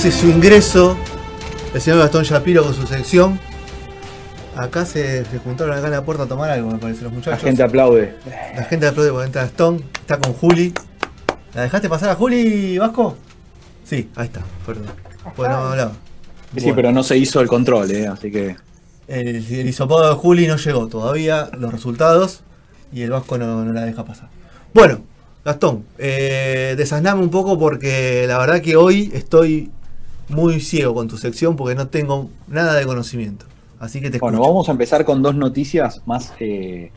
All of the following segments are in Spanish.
Hace su ingreso el señor Gastón Shapiro con su sección. Acá se, se juntaron acá en la puerta a tomar algo, me parece, los La muchachos. gente aplaude. La gente aplaude porque entra Gastón, está con Juli. ¿La dejaste pasar a Juli, Vasco? Sí, ahí está, perdón. Bueno, no hablaba. Sí, Bueno. pero no se hizo el control, ¿eh? así que. El, el hisopado de Juli no llegó todavía, los resultados, y el Vasco no, no la deja pasar. Bueno, Gastón, eh, desasname un poco porque la verdad que hoy estoy muy ciego con tu sección porque no tengo nada de conocimiento. Así que te escucho. Bueno, vamos a empezar con dos noticias más, eh,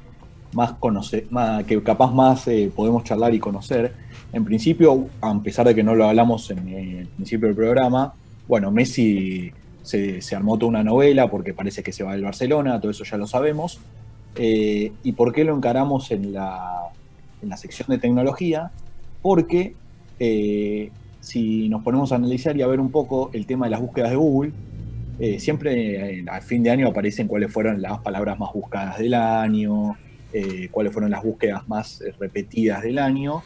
más, conoce- más que capaz más eh, podemos charlar y conocer. En principio, a pesar de que no lo hablamos en eh, el principio del programa, bueno, Messi se, se armó toda una novela porque parece que se va del Barcelona, todo eso ya lo sabemos. Eh, ¿Y por qué lo encaramos en la, en la sección de tecnología? Porque eh, si nos ponemos a analizar y a ver un poco el tema de las búsquedas de Google, eh, siempre eh, al fin de año aparecen cuáles fueron las palabras más buscadas del año, eh, cuáles fueron las búsquedas más eh, repetidas del año,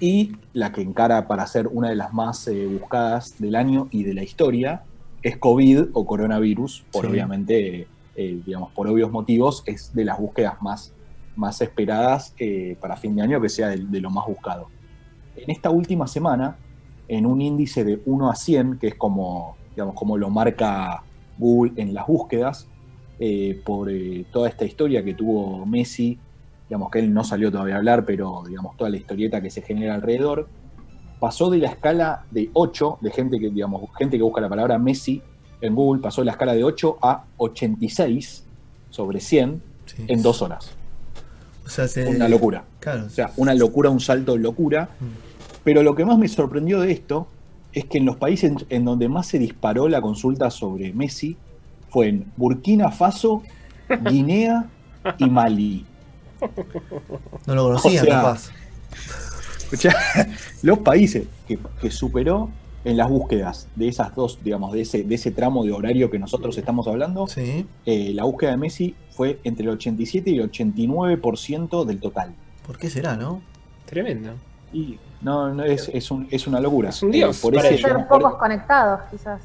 y la que encara para ser una de las más buscadas del año y de la historia es COVID o coronavirus, por Sí. obviamente, digamos, por obvios motivos, es de las búsquedas más, más esperadas para fin de año que sea de, de lo más buscado. En esta última semana, en un índice de 1 a 100, que es como, digamos, como lo marca Google en las búsquedas, eh, por eh, toda esta historia que tuvo Messi, digamos que él no salió todavía a hablar, pero digamos toda la historieta que se genera alrededor, pasó de la escala de 8, de gente que, digamos, gente que busca la palabra Messi en Google, pasó de la escala de 8 a 86 sobre 100 Sí. en dos horas. O sea, se- Una locura. Claro, O sea, una locura, un salto de locura. Pero lo que más me sorprendió de esto es que en los países en donde más se disparó la consulta sobre Messi fue en Burkina Faso, Guinea y Mali. no lo conocía, o sea, capaz. Escuchá, los países que, que superó en las búsquedas de esas dos, digamos, de ese, de ese tramo de horario que nosotros estamos hablando, Sí. eh, la búsqueda de Messi fue entre el 87 y el 89% del total. ¿Por qué será, no? Tremendo. Y no, no es, es, un- es una locura. Es un dios Eh, por ellos. Ser por- pocos conectados, quizás.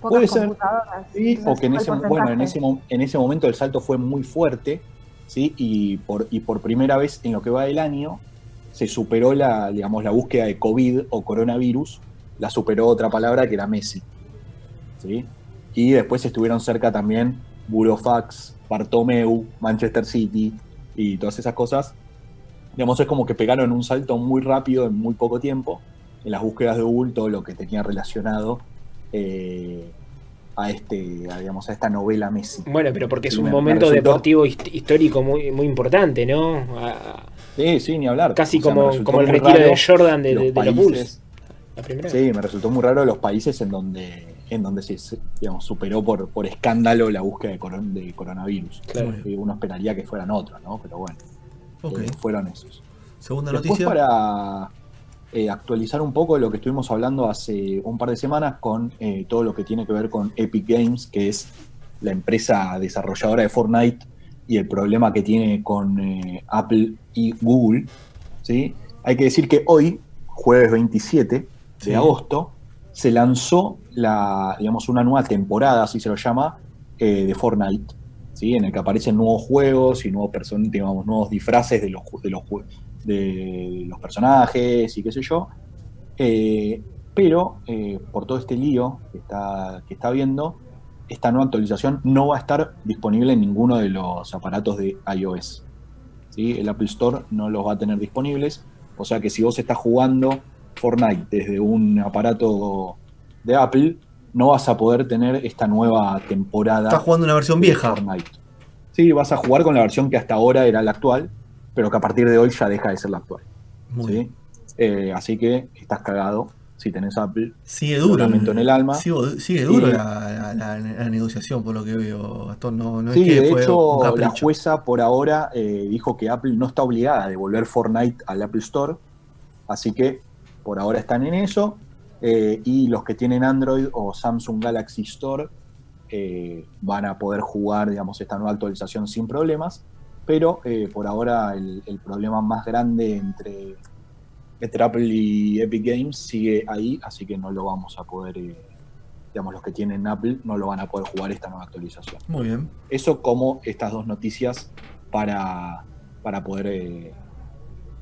Pocas Puede ser. computadoras. Sí, Quizás o que en ese, bueno, en, ese, en ese momento el salto fue muy fuerte, ¿sí? Y por, y por primera vez en lo que va del año se superó la, digamos, la búsqueda de COVID o coronavirus, la superó otra palabra que era Messi, ¿sí? Y después estuvieron cerca también Burofax, Bartomeu, Manchester City y todas esas cosas. Digamos, es como que pegaron un salto muy rápido en muy poco tiempo en las búsquedas de Google, todo lo que tenía relacionado eh, a este, a, digamos, a esta novela Messi. Bueno, pero porque es un me- me momento deportivo hist- histórico muy, muy importante, ¿no? A- Sí, sí, ni hablar. casi O sea, me como, como el retiro de Jordan de, los de- de los países- Bulls. La primera vez. Sí, me resultó muy raro los países en donde, en donde se, se, digamos, superó por, por escándalo la búsqueda de, coron- de coronavirus. Claro. Eh, Uno esperaría que fueran otros, ¿no? Pero bueno, Eh, fueron esos. Segunda Después noticia. para eh, actualizar un poco lo que estuvimos hablando hace un par de semanas con eh, todo lo que tiene que ver con Epic Games, que es la empresa desarrolladora de Fortnite y el problema que tiene con Apple y Google. ¿sí? Hay que decir que hoy, jueves 27 de agosto, se lanzó la, digamos, una nueva temporada, así se lo llama, de Fortnite. ¿Sí? En el que aparecen nuevos juegos y nuevos, person- digamos, nuevos disfraces de los, de los, de los personajes y qué sé yo. Eh, pero eh, por todo este lío que está, que está habiendo, esta nueva actualización no va a estar disponible en ninguno de los aparatos de iOS. ¿sí? El Apple Store no los va a tener disponibles. O sea que si vos estás jugando Fortnite desde un aparato de Apple, no vas a poder tener esta nueva temporada. Estás jugando una versión vieja. Fortnite. Sí, vas a jugar con la versión que hasta ahora era la actual, pero que a partir de hoy ya deja de ser la actual. Muy ¿sí? bien. Eh, así que estás cagado si tenés Apple. Sigue duro. Lamento en el alma. Sigo- sigue duro Y- la, la- la- la negociación, por lo que veo, Gastón. No, no Sí, es que de fue hecho, la jueza por ahora eh, dijo que Apple no está obligada a devolver Fortnite al Apple Store, así que por ahora están en eso. Eh, y los que tienen Android o Samsung Galaxy Store eh, van a poder jugar, digamos, esta nueva actualización sin problemas. Pero eh, por ahora el, el problema más grande entre, entre Apple y Epic Games sigue ahí, así que no lo vamos a poder, digamos, los que tienen Apple no lo van a poder jugar esta nueva actualización. Muy bien. Eso como estas dos noticias para, para poder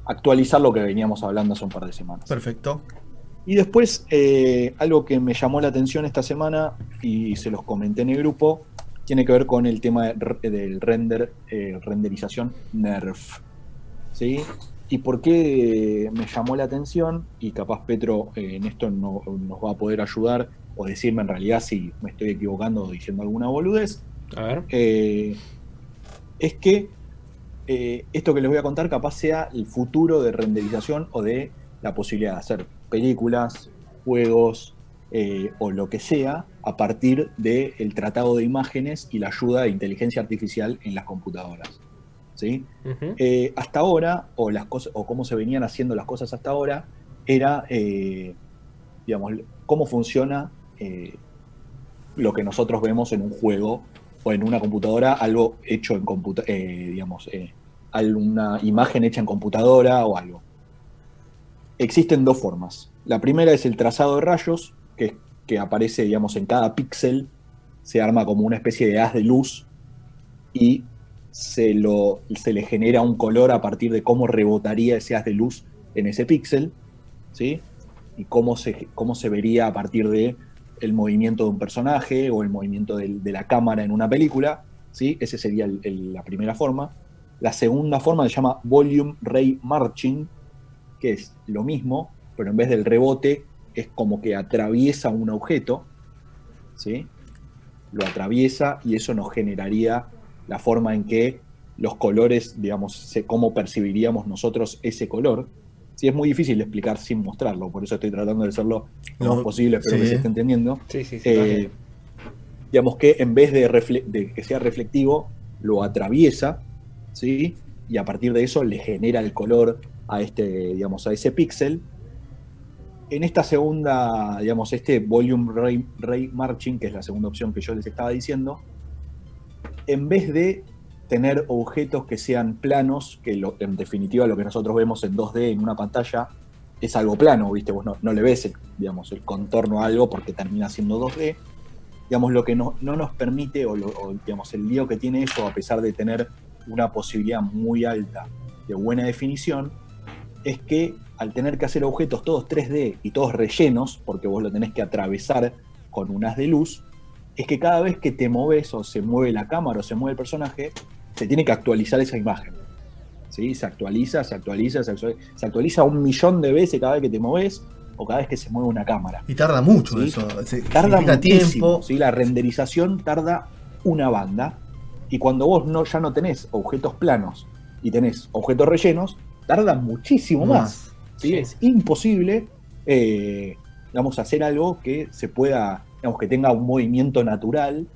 actualizar lo que veníamos hablando hace un par de semanas. Perfecto. Y después, eh, algo que me llamó la atención esta semana y se los comenté en el grupo, tiene que ver con el tema de del render, eh, renderización NERF. ¿Sí? ¿Y por qué me llamó la atención? Y capaz Petro eh, en esto no- nos va a poder ayudar o decirme en realidad si me estoy equivocando o diciendo alguna boludez A ver. eh, es que eh, esto que les voy a contar capaz sea el futuro de renderización o de la posibilidad de hacer películas, juegos eh, o lo que sea a partir del tratado de imágenes y la ayuda de inteligencia artificial en las computadoras. ¿sí? Eh, hasta ahora, o las cosas, o cómo se venían haciendo las cosas hasta ahora, era, eh, digamos, cómo funciona eh, lo que nosotros vemos en un juego o en una computadora, algo hecho en computa eh, digamos, alguna imagen hecha en computadora o algo. Existen dos formas. La primera es el trazado de rayos, que, aparece, digamos, en cada píxel, se arma como una especie de haz de luz y se, le genera un color a partir de cómo rebotaría ese haz de luz en ese píxel, ¿sí? Y cómo se, vería a partir de el movimiento de un personaje o el movimiento de la cámara en una película, ¿sí? Esa sería la primera forma. La segunda forma se llama Volume Ray Marching, que es lo mismo, pero en vez del rebote es como que atraviesa un objeto, ¿sí? Lo atraviesa y eso nos generaría la forma en que los colores, digamos, se- cómo percibiríamos nosotros ese color. Sí, es muy difícil de explicar sin mostrarlo, por eso estoy tratando de hacerlo lo No, más posible, espero sí. que se esté entendiendo. Sí, sí, sí. Eh, digamos que en vez de, de que sea reflectivo, lo atraviesa, ¿sí? Y a partir de eso le genera el color a este, digamos, a ese píxel. En esta segunda, digamos, este Volume Ray, Marching, que es la segunda opción que yo les estaba diciendo, en vez de tener objetos que sean planos, que en definitiva lo que nosotros vemos en 2D en una pantalla es algo plano, ¿viste? Vos no, no le ves el, digamos, el contorno a algo porque termina siendo 2D. Digamos, lo que no, no nos permite, o, o, digamos, el lío que tiene eso, a pesar de tener una posibilidad muy alta de buena definición, es que al tener que hacer objetos todos 3D y todos rellenos, porque vos lo tenés que atravesar con un haz de luz, es que cada vez que te moves o se mueve la cámara o se mueve el personaje, se tiene que actualizar esa imagen. ¿Sí? Se actualiza, se actualiza, se actualiza, se actualiza un millón de veces cada vez que te moves o cada vez que se mueve una cámara. Y tarda mucho Sí. eso. Se- Tarda muchísimo, tiempo. ¿sí? La renderización tarda una banda. Y cuando vos no, ya no tenés objetos planos y tenés objetos rellenos, tarda muchísimo más. ¿sí? Sí. Es imposible, eh, digamos, hacer algo que se pueda, digamos, que tenga un movimiento natural,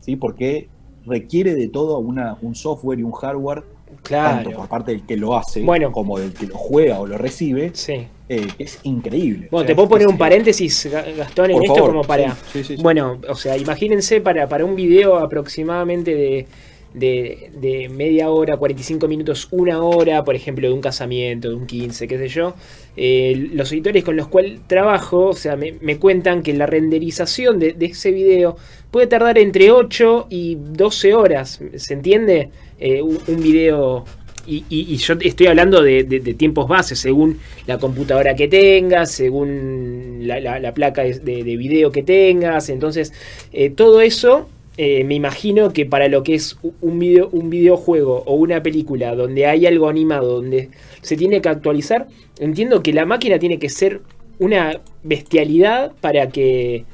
¿sí? Porque requiere de todo una, un software y un hardware, tanto por Claro. parte del que lo hace, Bueno. como del que lo juega o lo recibe, Sí. eh, que es increíble. Bueno, O te puedo poner un paréntesis, Ga- Gastón, en Por esto favor, como para... sí, sí, sí, sí. Bueno, o sea, imagínense para, para un video aproximadamente de, de, de media hora, 45 minutos, una hora, por ejemplo, de un casamiento, de un 15, qué sé yo, eh, los editores con los cuales trabajo, o sea, me, cuentan que la renderización de, ese video puede tardar entre 8 y 12 horas, ¿se entiende? Eh, un, video... Y, y- y yo estoy hablando de, tiempos bases, según la computadora que tengas, según la, la- la placa de video que tengas. Entonces, eh, todo eso eh, me imagino que para lo que es un, video, un videojuego o una película donde hay algo animado, donde se tiene que actualizar, entiendo que la máquina tiene que ser una bestialidad para que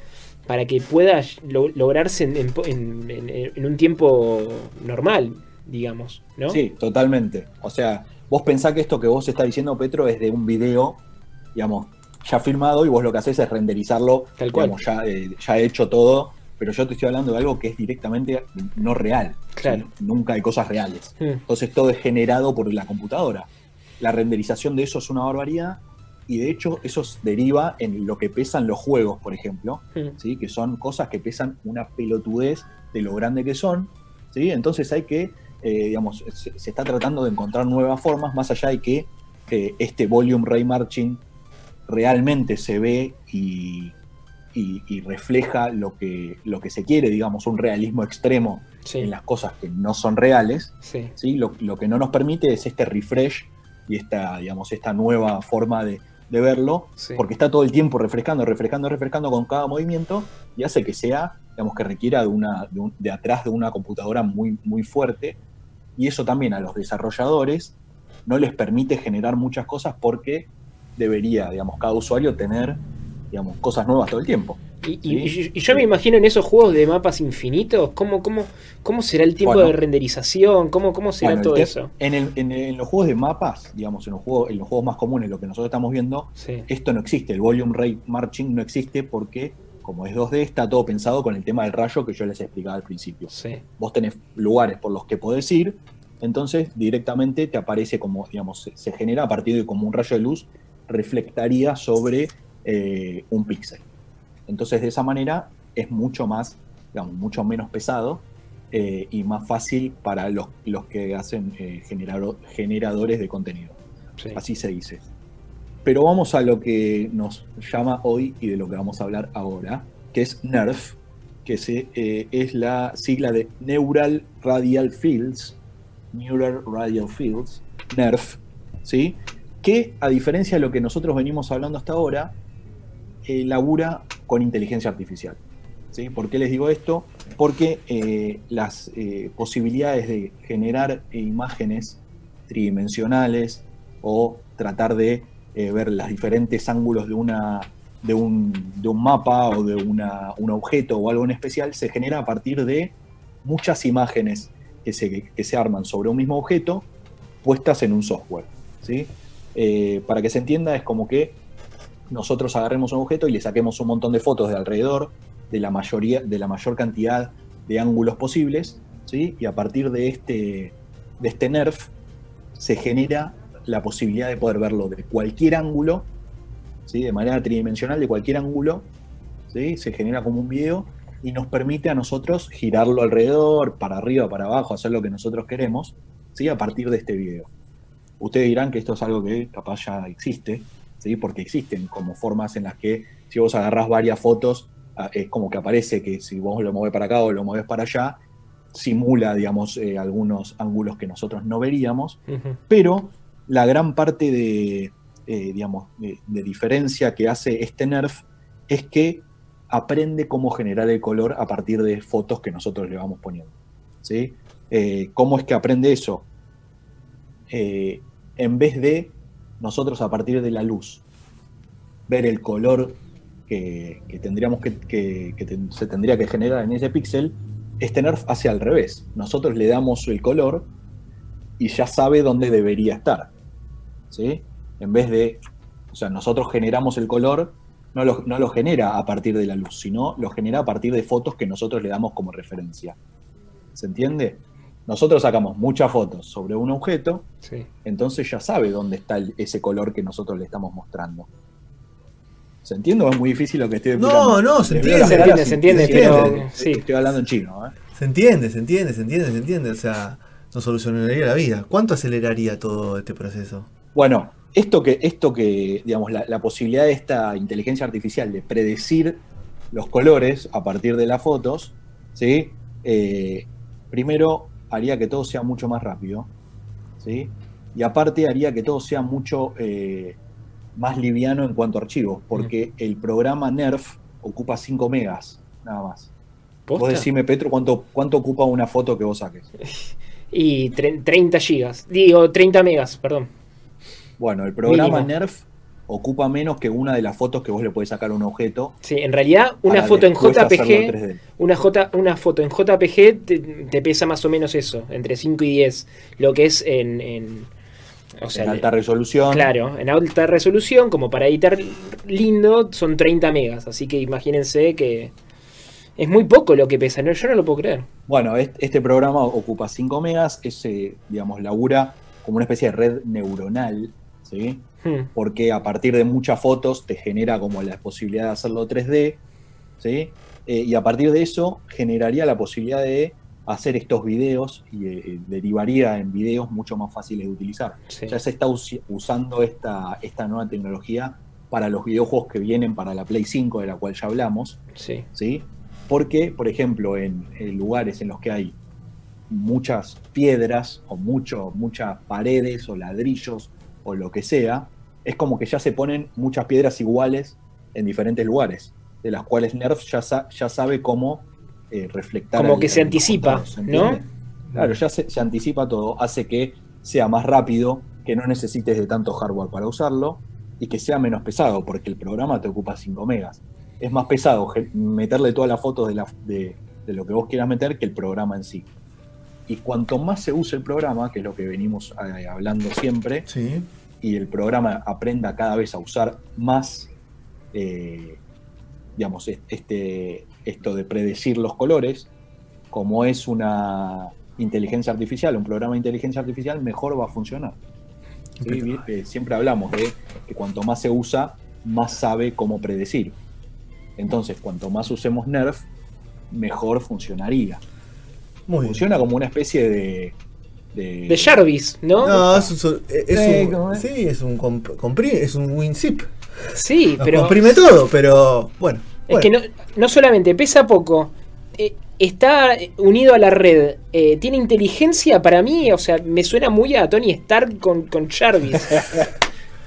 para que pueda lo- lograrse en, en- en- en- en un tiempo normal. digamos, ¿no? Sí, totalmente. O sea, vos pensás que esto que vos estás diciendo, Petro, es de un video, digamos, ya filmado y vos lo que haces es renderizarlo, Tal cual. digamos, ya, eh, ya hecho todo, pero yo te estoy hablando de algo que es directamente no real. Nunca hay cosas reales. Entonces todo es generado por la computadora. La renderización de eso es una barbaridad y de hecho eso deriva en lo que pesan los juegos, por ejemplo. ¿sí? que son cosas que pesan una pelotudez de lo grande que son. ¿sí? Entonces hay que, eh, digamos, se, se está tratando de encontrar nuevas formas, más allá de que eh, este volume ray marching realmente se ve y, y- y refleja lo que, lo que se quiere, digamos, un realismo extremo Sí, en las cosas que no son reales. sí. ¿sí? Lo, lo que no nos permite es este refresh y esta, digamos, esta nueva forma de, de verlo, Sí. porque está todo el tiempo refrescando, refrescando, refrescando con cada movimiento y hace que sea, digamos, que requiera de, una, de, un- de atrás de una computadora muy, muy fuerte. Y eso también a los desarrolladores no les permite generar muchas cosas porque debería, digamos, cada usuario tener, digamos, cosas nuevas todo el tiempo. Y, y- Sí. y yo me imagino en esos juegos de mapas infinitos, ¿cómo, cómo, cómo será el tiempo Bueno. de renderización? ¿Cómo, cómo será Bueno, todo eso? En, el- en- en los juegos de mapas, digamos, en los juegos, en los juegos más comunes, lo que nosotros estamos viendo, Sí, esto no existe, el volume rate marching no existe porque, como es 2D, está todo pensado con el tema del rayo que yo les explicaba al principio. sí. Vos tenés lugares por los que podés ir, entonces directamente te aparece como, digamos, se, se genera a partir de como un rayo de luz reflectaría sobre eh, un píxel. Entonces de esa manera es mucho más, digamos, mucho menos pesado eh, y más fácil para los, los que hacen eh, generado- generadores de contenido sí. así se dice. Pero vamos a lo que nos llama hoy y de lo que vamos a hablar ahora, que es NERF, que se, es la sigla de Neural Radial Fields, Neural Radial Fields, NERF, ¿sí? que a diferencia de lo que nosotros venimos hablando hasta ahora, eh, labura con inteligencia artificial. ¿sí? ¿Por qué les digo esto? Porque eh, las eh, posibilidades de generar imágenes tridimensionales o tratar de eh, ver los diferentes ángulos de, una, de, un, de un mapa o de una- un objeto o algo en especial se genera a partir de muchas imágenes que se, que se arman sobre un mismo objeto puestas en un software. ¿sí? Para que se entienda, es como que nosotros agarremos un objeto y le saquemos un montón de fotos de alrededor, de la, mayoría, de la mayor cantidad de ángulos posibles, ¿sí? y a partir de este, de este NERF se genera la posibilidad de poder verlo de cualquier ángulo, ¿sí? de manera tridimensional, de cualquier ángulo, ¿sí? se genera como un video y nos permite a nosotros girarlo alrededor, para arriba, para abajo, hacer lo que nosotros queremos, ¿sí? a partir de este video. Ustedes dirán que esto es algo que capaz ya existe, ¿sí? porque existen como formas en las que si vos agarrás varias fotos, ah, es como que aparece que si vos lo movés para acá o lo movés para allá, simula, digamos, eh, algunos ángulos que nosotros no veríamos, pero la gran parte de, eh, digamos, de, de diferencia que hace este NERF es que aprende cómo generar el color a partir de fotos que nosotros le vamos poniendo. ¿sí? Eh, ¿Cómo es que aprende eso? En vez de nosotros a partir de la luz ver el color que, tendríamos que, se tendría que generar en ese píxel, este NERF hace al revés. Nosotros le damos el color y ya sabe dónde debería estar. ¿sí? En vez de, o sea, nosotros generamos el color, no lo, no lo genera a partir de la luz, sino lo genera a partir de fotos que nosotros le damos como referencia. ¿Se entiende? Nosotros sacamos muchas fotos sobre un objeto, Sí. entonces ya sabe dónde está el- ese color que nosotros le estamos mostrando. ¿Se entiende o es muy difícil lo que estoy explicando? No, no, se entiende. Se entiende, se entiende, sí, pero- sí, sí. Estoy hablando en chino, ¿eh? Se entiende, se entiende, se entiende, se entiende. O sea, nos solucionaría la vida. ¿Cuánto aceleraría todo este proceso? Bueno, esto que, esto que digamos, la, la posibilidad de esta inteligencia artificial de predecir los colores a partir de las fotos, ¿sí? Eh, primero haría que todo sea mucho más rápido, ¿sí? Y aparte haría que todo sea mucho eh, más liviano en cuanto a archivos, porque el programa NERF ocupa 5 megas, nada más. ¿Posta? Vos decime, Petro, ¿cuánto, cuánto ocupa una foto que vos saques? Y tre- 30 gigas. Digo, 30 megas, perdón. Bueno, el programa Mínimo. NERF ocupa menos que una de las fotos que vos le podés sacar a un objeto. Sí, en realidad una foto en JPG, 3D. una, J, una foto en JPG te, te pesa más o menos eso, entre 5 y 10, lo que es en... en- o sea, en alta resolución. Claro, en alta resolución, como para editar lindo, son 30 megas. Así que imagínense que es muy poco lo que pesa. No, yo no lo puedo creer. Bueno, est- este programa ocupa 5 megas, es, digamos, labura como una especie de red neuronal, ¿sí? Hmm, Porque a partir de muchas fotos te genera como la posibilidad de hacerlo 3D, ¿sí? Eh, y a partir de eso generaría la posibilidad de hacer estos videos y eh, derivaría en videos mucho más fáciles de utilizar. sí. Ya se está us- usando esta, esta nueva tecnología para los videojuegos que vienen para la Play 5, de la cual ya hablamos, sí. ¿sí? Porque, por ejemplo, en, en lugares en los que hay muchas piedras o mucho, muchas paredes o ladrillos o lo que sea, es como que ya se ponen muchas piedras iguales en diferentes lugares, de las cuales Nerf ya, sa- ya sabe cómo eh, reflectar. Como al- que se anticipa, ¿no? Claro, ya se, se anticipa todo, hace que sea más rápido, que no necesites de tanto hardware para usarlo y que sea menos pesado, porque el programa te ocupa 5 megas. Es más pesado meterle todas las fotos de, la- de- de lo que vos quieras meter que el programa en sí. Y cuanto más se use el programa, que es lo que venimos eh, hablando siempre, Sí. Y el programa aprenda cada vez a usar más, eh, digamos, es- este, esto de predecir los colores, como es una inteligencia artificial, un programa de inteligencia artificial, mejor va a funcionar. ¿Sí? Eh, siempre hablamos de que cuanto más se usa, más sabe cómo predecir. Entonces, cuanto más usemos Nerf, mejor funcionaría. Muy bien. Funciona como una especie de... de- De Jarvis, ¿no? No, es un, es Eh, un- ¿cómo es? sí, es un comp- compri- es un WinZip. Sí, Nos pero comprime todo, pero bueno. es bueno. que no, no solamente pesa poco, eh, está unido a la red, eh, tiene inteligencia para mí, o sea, me suena muy a Tony Stark con, con Jarvis.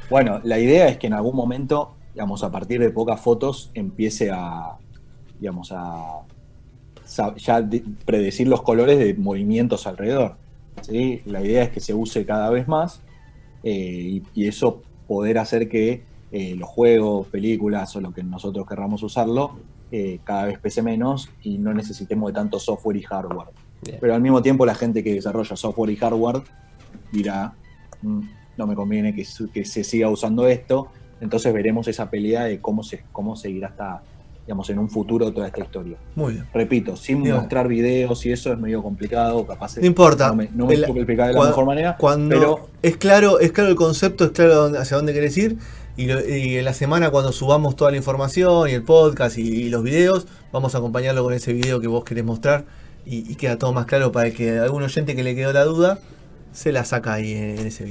Bueno, la idea es que en algún momento, digamos, a partir de pocas fotos, empiece a, digamos, a ya de- predecir los colores de movimientos alrededor. ¿Sí? La idea es que se use cada vez más eh, y, y eso poder hacer que eh, los juegos, películas o lo que nosotros querramos usarlo eh, cada vez pese menos y no necesitemos de tanto software y hardware. Bien. Pero al mismo tiempo la gente que desarrolla software y hardware dirá, "Mm, no me conviene que, se siga usando esto, entonces veremos esa pelea de cómo, se, cómo seguirá hasta, digamos, en un futuro toda esta historia. Muy bien. Repito, sin Bien. mostrar videos y eso es medio complicado, capaz No importa. no me, no me El- supe explicar de la mejor manera, Cuando pero es claro, es claro el concepto, es claro hacia dónde querés ir. Y, lo- y en la semana cuando subamos toda la información y el podcast y, y los videos, vamos a acompañarlo con ese video que vos querés mostrar y, y queda todo más claro para que algún oyente que le quedó la duda se la saca ahí en, en ese video.